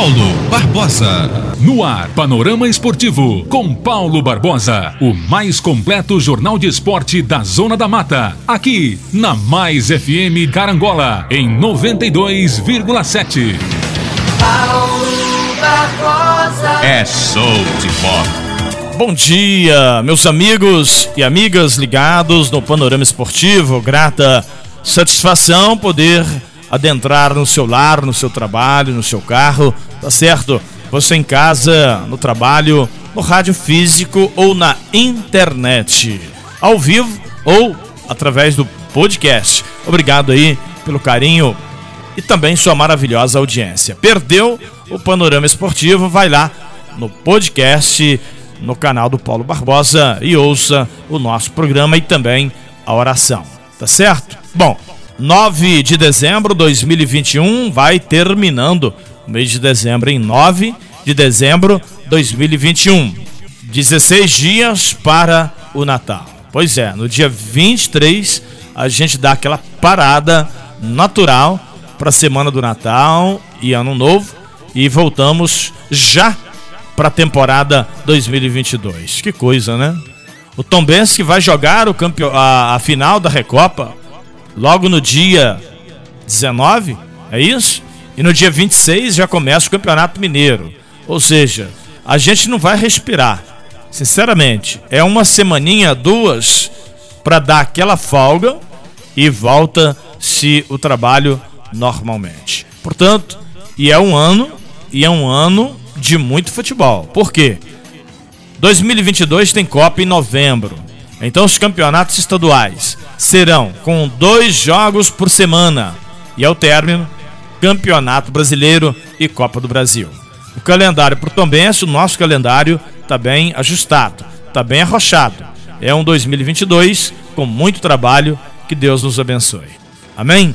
Paulo Barbosa. No ar, Panorama Esportivo, com Paulo Barbosa. O mais completo jornal de esporte da Zona da Mata. Aqui, na Mais FM Carangola, em 92,7. Paulo Barbosa. É show de bola. Bom dia, meus amigos e amigas ligados no Panorama Esportivo. Grata satisfação poder adentrar no seu lar, no seu trabalho, no seu carro, tá certo? Você em casa, no trabalho, no rádio físico ou na internet, ao vivo ou através do podcast. Obrigado aí pelo carinho e também sua maravilhosa audiência. Perdeu o panorama esportivo? Vai lá no podcast, no canal do Paulo Barbosa e ouça o nosso programa e também a oração. Tá certo? Bom, 9 de dezembro de 2021 vai terminando mês de dezembro em 9 de dezembro de 2021. 16 dias para o Natal. Pois é, no dia 23 a gente dá aquela parada natural para a semana do Natal e Ano Novo e voltamos já para a temporada 2022. Que coisa, né? O Tom Benz que vai jogar o campeão, a, a final da Recopa logo no dia 19, é isso? E no dia 26 já começa o Campeonato Mineiro. Ou seja, a gente não vai respirar. Sinceramente, é uma semaninha, duas, para dar aquela folga e volta-se o trabalho normalmente. Portanto, e é um ano, e é um ano de muito futebol. Por quê? 2022 tem Copa em novembro. Então os campeonatos estaduais serão com dois jogos por semana e ao término Campeonato Brasileiro e Copa do Brasil. O calendário por Tombense, o nosso calendário está bem ajustado, está bem arrochado. É um 2022 com muito trabalho, que Deus nos abençoe. Amém?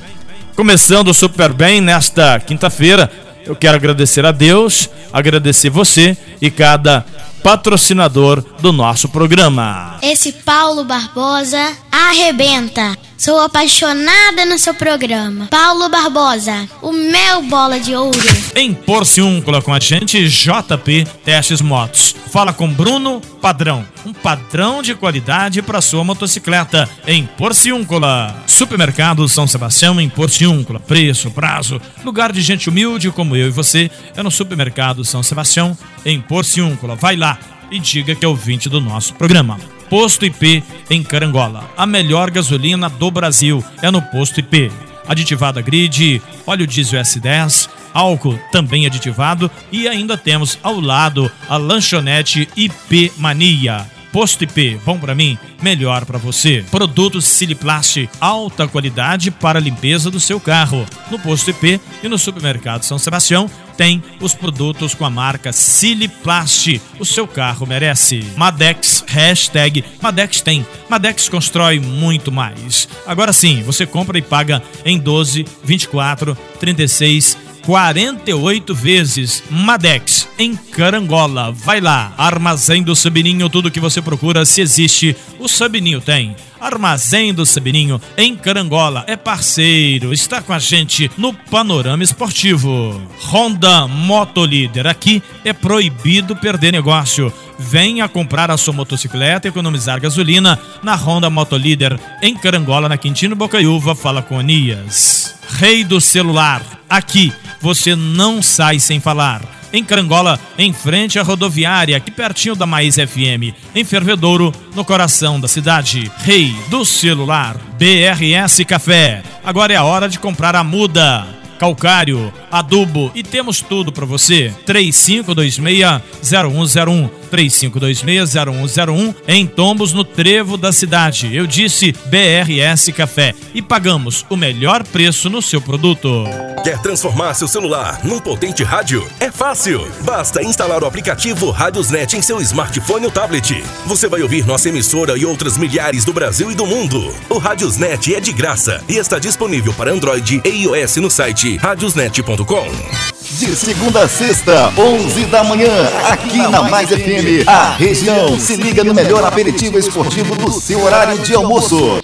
Começando super bem nesta quinta-feira, eu quero agradecer a Deus, agradecer você e cada patrocinador do nosso programa. Esse Paulo Barbosa arrebenta. Sou apaixonada no seu programa. Paulo Barbosa, o meu bola de ouro. Em Porciúncula com a gente, JP Testes Motos. Fala com Bruno Padrão. Um padrão de qualidade para sua motocicleta em Porciúncula. Supermercado São Sebastião em Porciúncula. Preço, prazo, lugar de gente humilde como eu e você é no Supermercado São Sebastião em Porciúncula. Vai lá e diga que é ouvinte do nosso programa. Posto IP em Carangola. A melhor gasolina do Brasil é no Posto IP. Aditivada grid, óleo diesel S10, álcool também aditivado e ainda temos ao lado a lanchonete IP Mania. Posto IP, bom para mim, melhor para você. Produtos Siliplast, alta qualidade para a limpeza do seu carro. No Posto IP e no Supermercado São Sebastião tem os produtos com a marca Siliplast. O seu carro merece. Madex, hashtag Madex tem. Madex constrói muito mais. Agora sim, você compra e paga em 12, 24, 36 48 vezes. Madex, em Carangola. Vai lá. Armazém do Sabininho, tudo que você procura, se existe, o Sabininho tem. Armazém do Sabininho, em Carangola. É parceiro, está com a gente no Panorama Esportivo. Honda Motolíder. Aqui é proibido perder negócio. Venha comprar a sua motocicleta e economizar gasolina na Honda Motolíder, em Carangola, na Quintino Bocaiúva. Fala com Anias. Rei do celular. Aqui você não sai sem falar. Em Carangola, em frente à rodoviária, aqui pertinho da Mais FM. Em Fervedouro, no coração da cidade. Rei do celular. BRS Café. Agora é a hora de comprar a muda calcário, adubo e temos tudo para você. 3526-0101. 3526-0101 em Tombos, no Trevo da cidade. Eu disse BRS Café e pagamos o melhor preço no seu produto. Quer transformar seu celular num potente rádio? É fácil! Basta instalar o aplicativo Radiosnet em seu smartphone ou tablet. Você vai ouvir nossa emissora e outras milhares do Brasil e do mundo. O Radiosnet é de graça e está disponível para Android e iOS no site radiosnet.com. De segunda a sexta, 11 da manhã, aqui na Mais FM, a região se liga no melhor aperitivo esportivo do seu horário de almoço.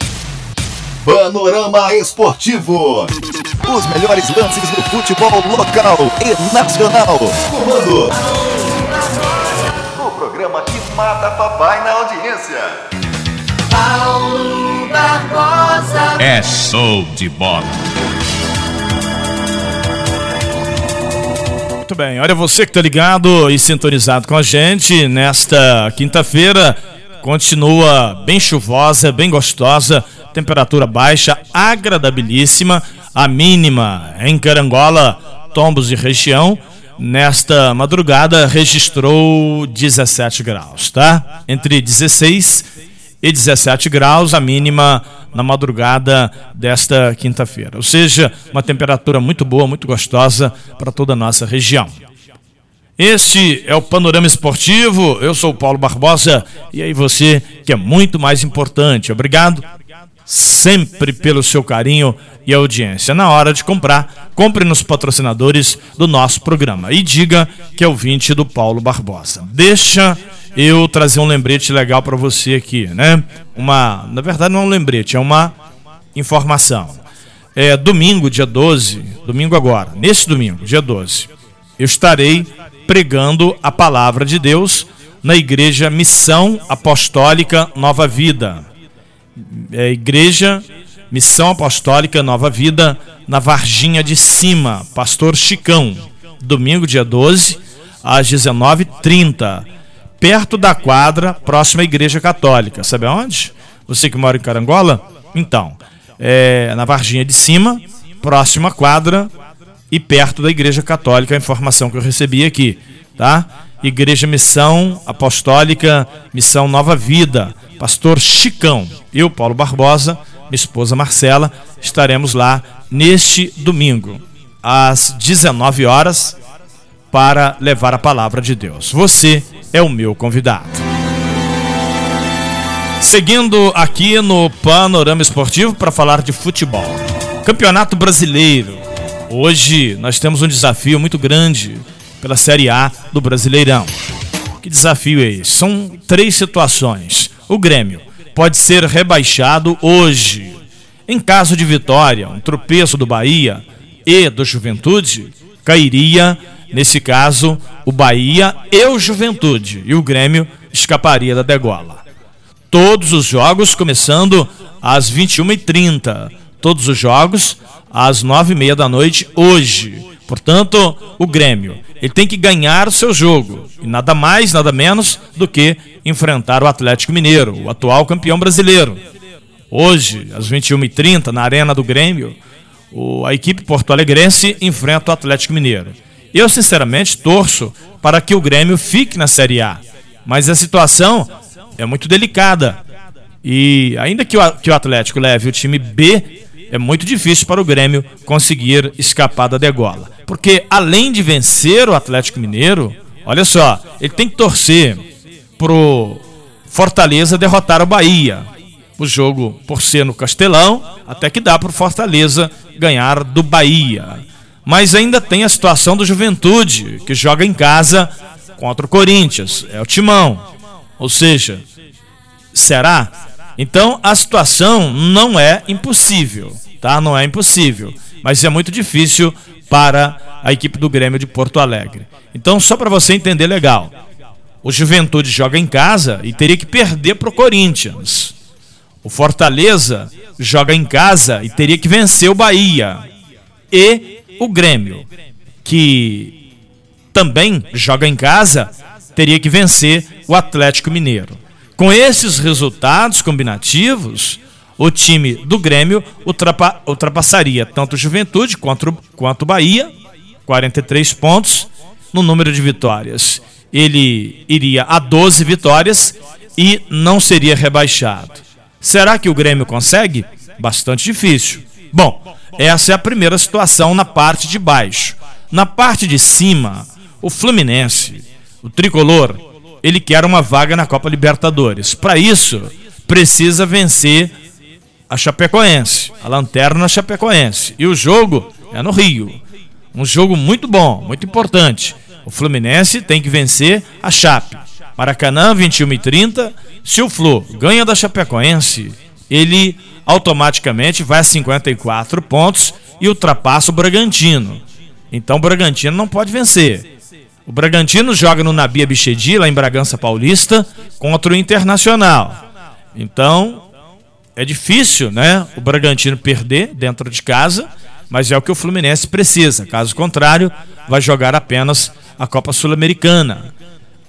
Panorama Esportivo. Os melhores lances do futebol local e nacional. Comando. O programa que mata papai na audiência. Paulo Barbosa. É show de bola. Muito bem, olha você que tá ligado e sintonizado com a gente nesta quinta-feira. Continua bem chuvosa, bem gostosa, temperatura baixa, agradabilíssima. A mínima em Carangola, Tombos e região, nesta madrugada registrou 17 graus, tá? Entre 16 e 17 graus, a mínima na madrugada desta quinta-feira. Ou seja, uma temperatura muito boa, muito gostosa para toda a nossa região. Este é o Panorama Esportivo. Eu sou o Paulo Barbosa e aí você que é muito mais importante. Obrigado sempre pelo seu carinho e audiência. Na hora de comprar, compre nos patrocinadores do nosso programa e diga que é o 20 do Paulo Barbosa. Deixa eu trazer um lembrete legal para você aqui, né? Uma, na verdade não é um lembrete, é uma informação. É domingo, dia 12, domingo agora, nesse domingo, dia 12, eu estarei pregando a palavra de Deus na igreja Missão Apostólica Nova Vida. É, igreja Missão Apostólica Nova Vida na Varginha de Cima, Pastor Chicão. Domingo, dia 12, às 19h30 perto da quadra, próxima à Igreja Católica. Sabe aonde? Você que mora em Carangola? Então, é na Varginha de Cima, próxima à quadra e perto da Igreja Católica, a informação que eu recebi aqui, tá? Igreja Missão Apostólica, Missão Nova Vida, Pastor Chicão. Eu, Paulo Barbosa, minha esposa Marcela, estaremos lá neste domingo, às 19 horas, para levar a palavra de Deus. Você é o meu convidado. Seguindo aqui no panorama esportivo para falar de futebol. Campeonato Brasileiro. Hoje nós temos um desafio muito grande pela Série A do Brasileirão. Que desafio é esse? São três situações. O Grêmio pode ser rebaixado hoje. Em caso de vitória, um tropeço do Bahia e do Juventude, cairia Nesse caso, o Bahia e o Juventude e o Grêmio escaparia da degola. Todos os jogos começando às 21h30. Todos os jogos às 9h30 da noite hoje. Portanto, o Grêmio ele tem que ganhar o seu jogo. E nada mais, nada menos do que enfrentar o Atlético Mineiro, o atual campeão brasileiro. Hoje, às 21h30, na Arena do Grêmio, a equipe porto-alegrense enfrenta o Atlético Mineiro. Eu, sinceramente, torço para que o Grêmio fique na Série A. Mas a situação é muito delicada. E ainda que o, Atlético leve o time B, é muito difícil para o Grêmio conseguir escapar da degola. Porque além de vencer o Atlético Mineiro, olha só, ele tem que torcer pro Fortaleza derrotar o Bahia. O jogo, por ser no Castelão, até que dá para o Fortaleza ganhar do Bahia. Mas ainda tem a situação do Juventude, que joga em casa contra o Corinthians. É o timão. Ou seja, será? Então a situação não é impossível, tá? Não é impossível, mas é muito difícil para a equipe do Grêmio de Porto Alegre. Então, só para você entender legal, o Juventude joga em casa e teria que perder para o Corinthians. O Fortaleza joga em casa e teria que vencer o Bahia. E o Grêmio, que também joga em casa, teria que vencer o Atlético Mineiro. Com esses resultados combinativos, o time do Grêmio ultrapa, ultrapassaria tanto o Juventude quanto, quanto o Bahia, 43 pontos no número de vitórias. Ele iria a 12 vitórias e não seria rebaixado. Será que o Grêmio consegue? Bastante difícil. Bom, essa é a primeira situação na parte de baixo. Na parte de cima, o Fluminense, o tricolor, ele quer uma vaga na Copa Libertadores. Para isso, precisa vencer a Chapecoense, a lanterna Chapecoense. E o jogo é no Rio. Um jogo muito bom, muito importante. O Fluminense tem que vencer a Chape. Maracanã, 21 e 30. Se o Flu ganha da Chapecoense, ele automaticamente vai a 54 pontos e ultrapassa o Bragantino. Então o Bragantino não pode vencer. O Bragantino joga no Nabia Bichedi, lá em Bragança Paulista, contra o Internacional. Então, é difícil, né? O Bragantino perder dentro de casa, mas é o que o Fluminense precisa. Caso contrário, vai jogar apenas a Copa Sul-Americana.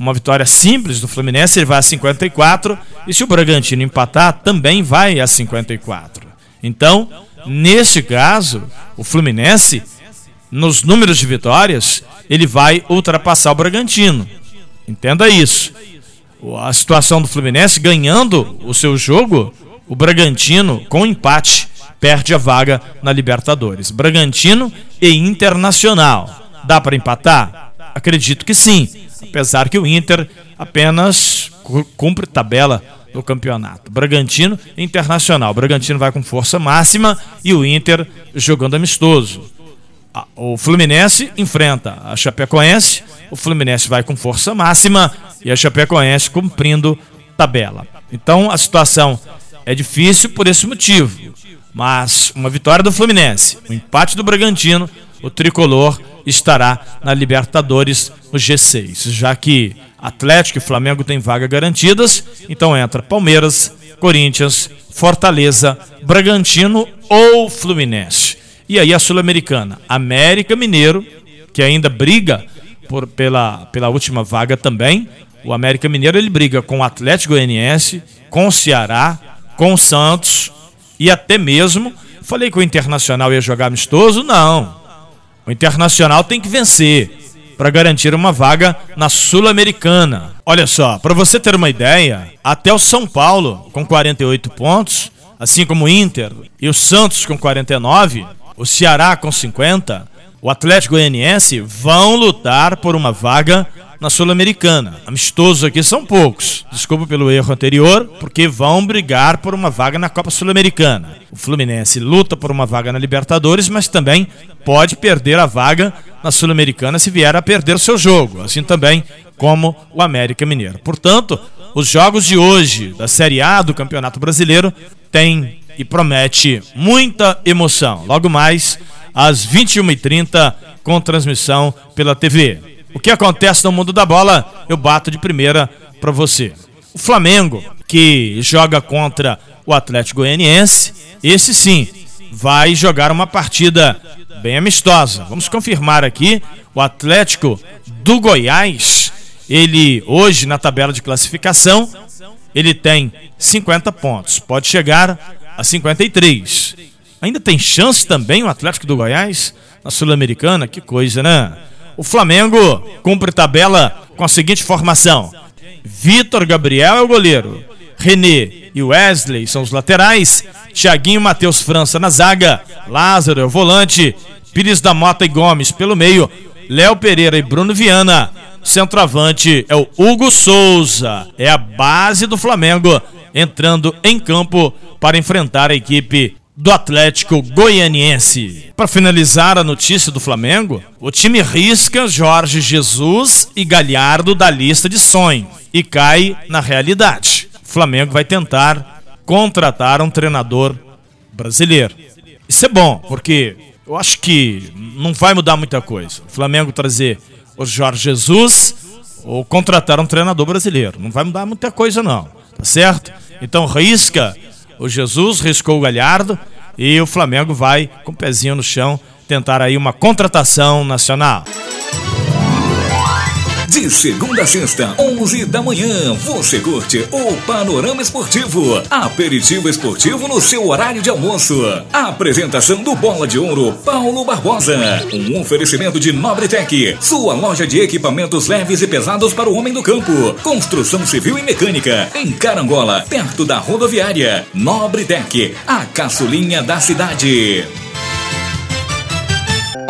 Uma vitória simples do Fluminense, ele vai a 54, e se o Bragantino empatar, também vai a 54. Então, nesse caso, o Fluminense, nos números de vitórias, ele vai ultrapassar o Bragantino. Entenda isso. A situação do Fluminense ganhando o seu jogo, o Bragantino, com empate, perde a vaga na Libertadores. Bragantino e Internacional. Dá para empatar? Acredito que sim. Apesar que o Inter apenas cumpre tabela no campeonato. Bragantino Internacional. Bragantino vai com força máxima e o Inter jogando amistoso. O Fluminense enfrenta a Chapecoense. O Fluminense vai com força máxima e a Chapecoense cumprindo tabela. Então a situação é difícil por esse motivo. Mas uma vitória do Fluminense, um empate do Bragantino, o tricolor estará na Libertadores no G6, já que Atlético e Flamengo têm vaga garantidas, então entra Palmeiras, Corinthians, Fortaleza, Bragantino ou Fluminense. E aí a Sul-Americana, América Mineiro, que ainda briga por, pela, pela última vaga também. O América Mineiro ele briga com o Atlético Goianiense, com o Ceará, com o Santos e até mesmo. Falei que o Internacional ia jogar amistoso? Não. O Internacional tem que vencer para garantir uma vaga na Sul-Americana. Olha só, para você ter uma ideia, até o São Paulo, com 48 pontos, assim como o Inter e o Santos com 49, o Ceará com 50, o Atlético Goianiense vão lutar por uma vaga na Sul-Americana. Amistosos aqui são poucos. Desculpa pelo erro anterior, porque vão brigar por uma vaga na Copa Sul-Americana. O Fluminense luta por uma vaga na Libertadores, mas também pode perder a vaga na Sul-Americana se vier a perder seu jogo, assim também como o América Mineiro. Portanto, os jogos de hoje da Série A do Campeonato Brasileiro têm e promete muita emoção. Logo mais às 21h30 com transmissão pela TV. O que acontece no mundo da bola, eu bato de primeira para você. O Flamengo, que joga contra o Atlético Goianiense, esse sim vai jogar uma partida bem amistosa. Vamos confirmar aqui, o Atlético do Goiás, ele hoje na tabela de classificação, ele tem 50 pontos, pode chegar a 53. Ainda tem chance também o Atlético do Goiás na Sul-Americana, que coisa, né? O Flamengo cumpre tabela com a seguinte formação: Vitor Gabriel é o goleiro, René e Wesley são os laterais, Thiaguinho Matheus França na zaga, Lázaro é o volante, Pires da Mota e Gomes pelo meio, Léo Pereira e Bruno Viana. Centroavante é o Hugo Souza, é a base do Flamengo entrando em campo para enfrentar a equipe do Atlético Goianiense. Para finalizar a notícia do Flamengo, o time risca Jorge Jesus e Galhardo da lista de sonho e cai na realidade. O Flamengo vai tentar contratar um treinador brasileiro. Isso é bom, porque eu acho que não vai mudar muita coisa. O Flamengo trazer o Jorge Jesus ou contratar um treinador brasileiro. Não vai mudar muita coisa, não. Tá certo? Então risca o Jesus riscou o Galhardo e o Flamengo vai com o pezinho no chão tentar aí uma contratação nacional. De segunda a sexta, 11 da manhã, você curte o Panorama Esportivo. Aperitivo esportivo no seu horário de almoço. apresentação do Bola de Ouro, Paulo Barbosa. Um oferecimento de Nobretec, sua loja de equipamentos leves e pesados para o homem do campo. Construção civil e mecânica, em Carangola, perto da rodoviária. Nobretec, a caçulinha da cidade.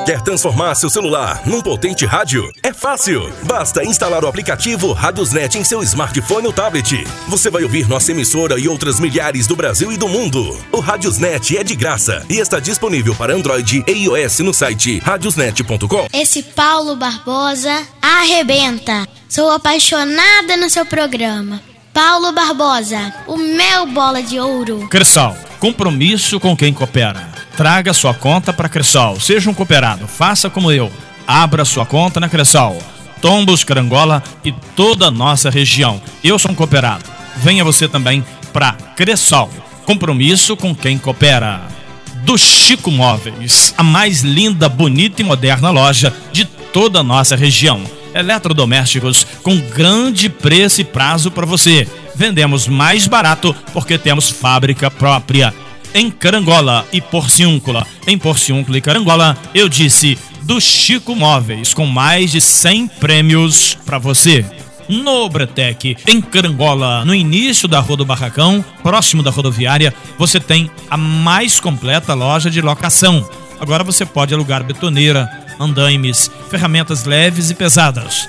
Quer transformar seu celular num potente rádio? É fácil! Basta instalar o aplicativo Radiosnet em seu smartphone ou tablet. Você vai ouvir nossa emissora e outras milhares do Brasil e do mundo. O Radiosnet é de graça e está disponível para Android e iOS no site radiosnet.com. Esse Paulo Barbosa arrebenta. Sou apaixonada no seu programa. Paulo Barbosa, o meu bola de ouro. Cressol, compromisso com quem coopera. Traga sua conta para Cressol. Seja um cooperado. Faça como eu. Abra sua conta na Cressol. Tombos, Carangola e toda a nossa região. Eu sou um cooperado. Venha você também para Cressol. Compromisso com quem coopera. Do Chico Móveis, a mais linda, bonita e moderna loja de toda a nossa região. Eletrodomésticos com grande preço e prazo para você. Vendemos mais barato porque temos fábrica própria. Em Carangola e Porciúncula. Em Porciúncula e Carangola, eu disse do Chico Móveis, com mais de 100 prêmios para você. No Bretec, em Carangola, no início da Rua do Barracão, próximo da rodoviária, você tem a mais completa loja de locação. Agora você pode alugar betoneira, andaimes, ferramentas leves e pesadas.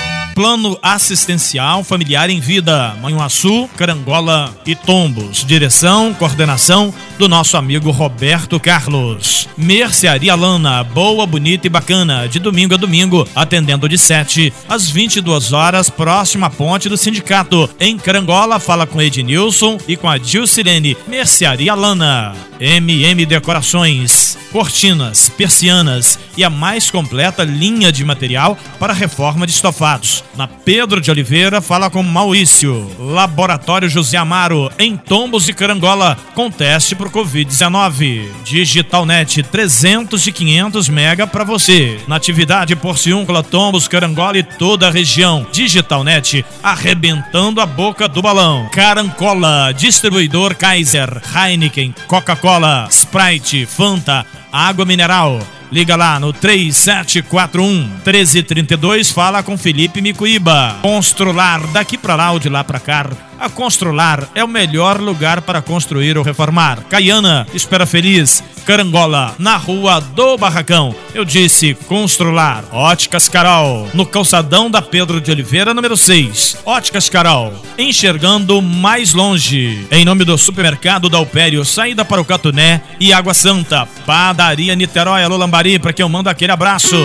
Plano Assistencial Familiar em Vida, Manhuaçu, Carangola e Tombos. Direção, coordenação do nosso amigo Roberto Carlos. Mercearia Lana, boa, bonita e bacana, de domingo a domingo, atendendo de 7 às 22 horas, próxima ponte do sindicato. Em Carangola, fala com Ednilson e com a Dilcirene. Mercearia Lana, MM Decorações, cortinas, persianas e a mais completa linha de material para reforma de estofados. Na Pedro de Oliveira, fala com Maurício. Laboratório José Amaro, em Tombos e Carangola, com teste por Covid-19. Digitalnet 300 e 500 mega para você. Natividade Porciúncula, Tombos, Carangola e toda a região. Digitalnet arrebentando a boca do balão. Carancola, distribuidor Kaiser, Heineken, Coca-Cola, Sprite, Fanta, água mineral. Liga lá no 3741 1332, fala com Felipe Micuíba. Constrular, daqui pra lá ou de lá pra cá. A Constrular é o melhor lugar para construir ou reformar. Caiana, Espera Feliz, Carangola, na rua do Barracão. Eu disse Constrular. Óticas Carol, no calçadão da Pedro de Oliveira, número 6. Óticas Carol, enxergando mais longe. Em nome do supermercado da Alpério, saída para o Catuné e Água Santa. Padaria Niterói, Alô Lambari, para quem eu mando aquele abraço.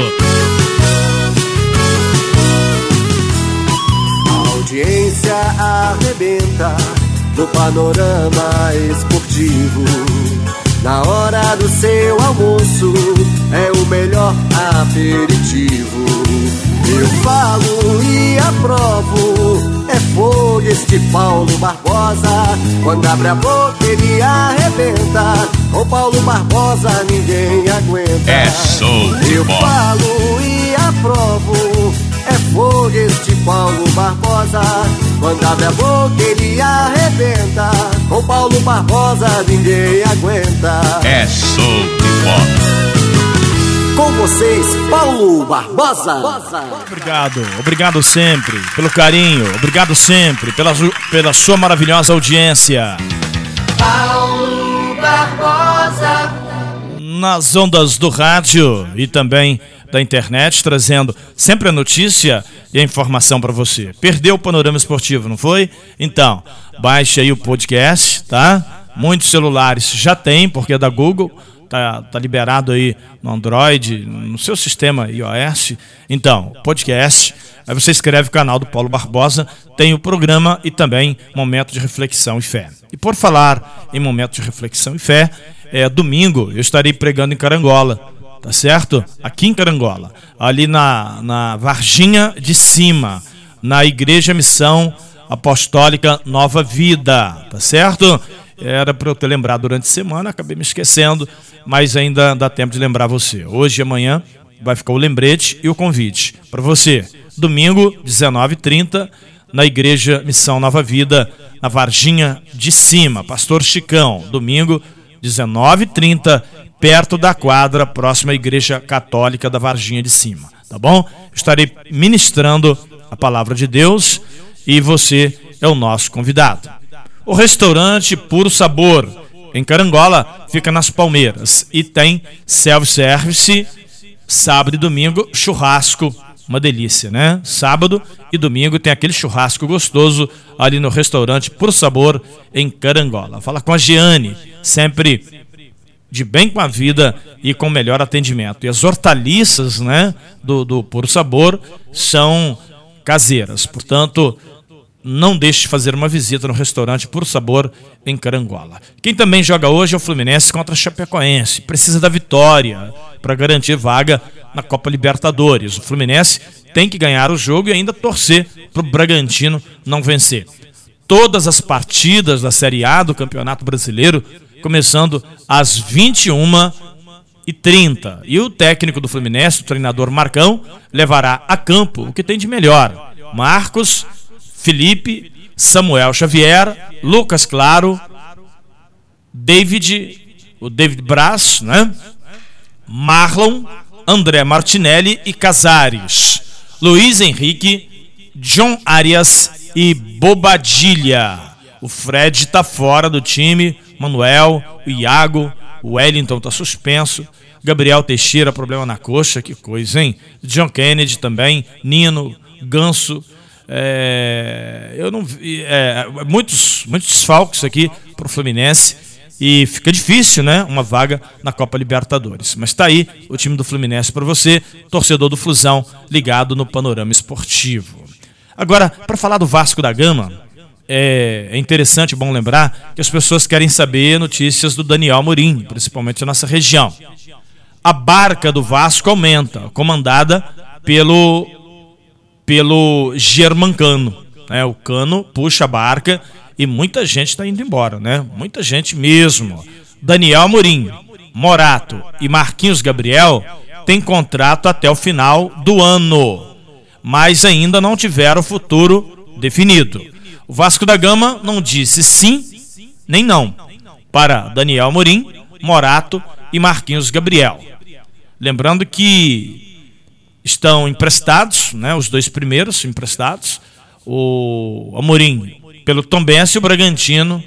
Audiência arrebenta no panorama esportivo. Na hora do seu almoço é o melhor aperitivo. Eu falo e aprovo, é fogo este Paulo Barbosa. Quando abre a boca ele arrebenta. Com Paulo Barbosa ninguém aguenta. É show de Eu falo Abre a boca ele arrebenta. Com Paulo Barbosa ninguém aguenta. É show de bola. Com vocês, Paulo Barbosa. Obrigado, obrigado sempre pelo carinho, obrigado sempre pela, pela sua maravilhosa audiência. Paulo Barbosa. Nas ondas do rádio e também da internet, trazendo sempre a notícia e a informação para você. Perdeu o panorama esportivo, não foi? Então, baixe aí o podcast, tá? Muitos celulares já tem, porque é da Google. Tá, tá liberado aí no Android, no seu sistema iOS. Então, podcast. Aí você escreve o canal do Paulo Barbosa, tem o programa e também momento de reflexão e fé. E por falar em momento de reflexão e fé, é domingo eu estarei pregando em Carangola, tá certo? Aqui em Carangola, ali na, na Varginha de Cima, na Igreja Missão Apostólica Nova Vida, tá certo? Era para eu ter lembrado durante a semana, acabei me esquecendo, mas ainda dá tempo de lembrar você. Hoje e amanhã vai ficar o lembrete e o convite para você. Domingo, 19h30, na Igreja Missão Nova Vida, na Varginha de Cima. Pastor Chicão, domingo, 19h30, perto da quadra, próxima à Igreja Católica da Varginha de Cima. Tá bom? Estarei ministrando a palavra de Deus e você é o nosso convidado. O restaurante Puro Sabor, em Carangola, fica nas Palmeiras e tem self-service, sábado e domingo, churrasco uma delícia, né? Sábado e domingo tem aquele churrasco gostoso ali no restaurante Por Sabor em Carangola. Fala com a Giane, sempre de bem com a vida e com melhor atendimento. E as hortaliças, né, do, do Por Sabor são caseiras, portanto, não deixe de fazer uma visita no restaurante Por Sabor em Carangola. Quem também joga hoje é o Fluminense contra a Chapecoense. Precisa da vitória para garantir vaga na Copa Libertadores. O Fluminense tem que ganhar o jogo e ainda torcer para o Bragantino não vencer. Todas as partidas da Série A do Campeonato Brasileiro começando às 21 e 30. E o técnico do Fluminense, o treinador Marcão, levará a campo o que tem de melhor. Marcos, Felipe, Samuel Xavier, Lucas Claro, David, o David Braz, né? Marlon, André Martinelli e Casares, Luiz Henrique, John Arias e Bobadilha. O Fred está fora do time, Manuel, o Iago, o Wellington está suspenso, Gabriel Teixeira, problema na coxa, que coisa, hein? John Kennedy também, Nino, Ganso. É, eu não vi. É, muitos, muitos desfalques aqui para o Fluminense. E fica difícil, né? Uma vaga na Copa Libertadores. Mas está aí o time do Fluminense para você, torcedor do Flusão, ligado no panorama esportivo. Agora, para falar do Vasco da Gama, é, é interessante, bom lembrar, que as pessoas querem saber notícias do Daniel Amorim, principalmente na nossa região. A barca do Vasco aumenta, comandada pelo, pelo Germancano. Né? O Cano puxa a barca e muita gente está indo embora, né? Muita gente mesmo. Daniel Amorim, Morato e Marquinhos Gabriel têm contrato até o final do ano, mas ainda não tiveram futuro definido. O Vasco da Gama não disse sim nem não para Daniel Amorim, Morato e Marquinhos Gabriel. Lembrando que estão emprestados, né, os dois primeiros emprestados, o Amorim pelo Tombense e o Bragantino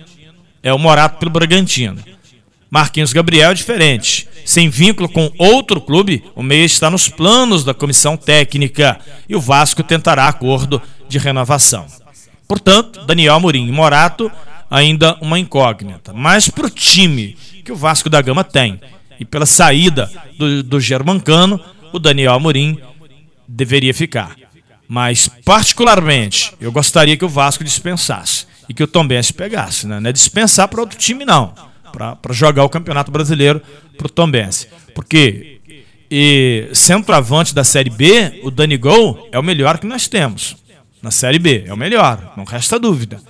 é o Morato pelo Bragantino. Marquinhos Gabriel é diferente. Sem vínculo com outro clube, o meia está nos planos da comissão técnica e o Vasco tentará acordo de renovação. Portanto, Daniel Amorim e Morato ainda uma incógnita. Mas para o time que o Vasco da Gama tem e pela saída do, do Germancano, o Daniel Amorim deveria ficar. Mas, particularmente, eu gostaria que o Vasco dispensasse e que o Tombense pegasse. Né? Não é dispensar para outro time, não. Para jogar o Campeonato Brasileiro para o Tombense. Porque e centroavante da Série B, o Dani Gol é o melhor que nós temos. Na Série B, é o melhor, não resta dúvida.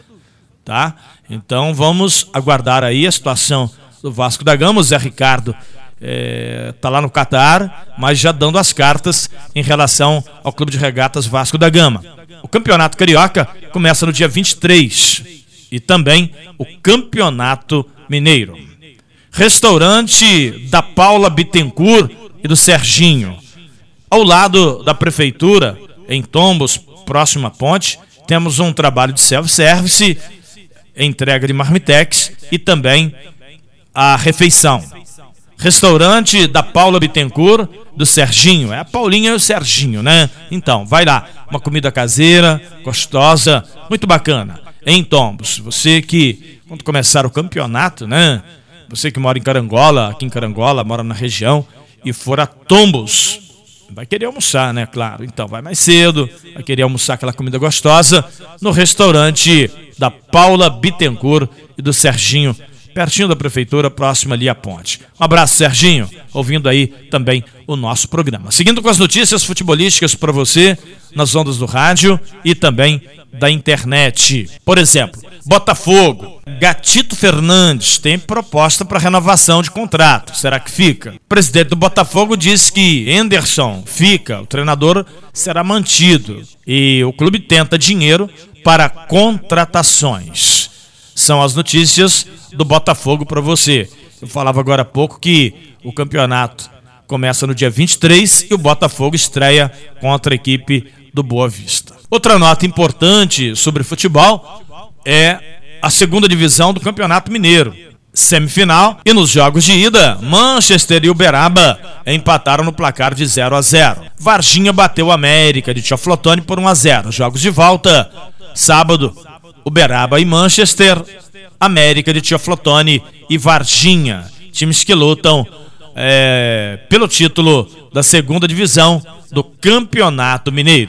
Tá? Então vamos aguardar aí a situação do Vasco da Gama. O Zé Ricardo está é, tá lá no Catar, mas já dando as cartas em relação ao Clube de Regatas Vasco da Gama. O Campeonato Carioca começa no dia 23 e também o Campeonato Mineiro. Restaurante da Paula Bittencourt e do Serginho. Ao lado da prefeitura, em Tombos, próximo à ponte, temos um trabalho de self-service, entrega de marmitex e também a refeição. Restaurante da Paula Bittencourt, do Serginho. É a Paulinha e o Serginho, né? Então, vai lá. Uma comida caseira, gostosa, muito bacana. Em Tombos. Você que, quando começar o campeonato, né? Você que mora em Carangola, aqui em Carangola, mora na região, e for a Tombos, vai querer almoçar, né? Claro. Então, vai mais cedo, vai querer almoçar aquela comida gostosa no restaurante da Paula Bittencourt e do Serginho pertinho da prefeitura, próximo ali à ponte. Um abraço, Serginho, ouvindo aí também o nosso programa. Seguindo com as notícias futebolísticas para você, nas ondas do rádio e também da internet. Por exemplo, Botafogo. Gatito Fernandes tem proposta para renovação de contrato. Será que fica? O presidente do Botafogo disse que Anderson fica, o treinador será mantido. E o clube tenta dinheiro para contratações. São as notícias do Botafogo para você. Eu falava agora há pouco que o campeonato começa no dia 23 e o Botafogo estreia contra a equipe do Boa Vista. Outra nota importante sobre futebol é a segunda divisão do Campeonato Mineiro. semifinal. E nos jogos de ida, Manchester e Uberaba empataram no placar de 0 a 0. Varginha bateu América de Tioflotone por 1 a 0. Jogos de volta, sábado, Uberaba e Manchester, América de Tioflotone e Varginha. Times que lutam é, pelo título da segunda divisão do Campeonato Mineiro.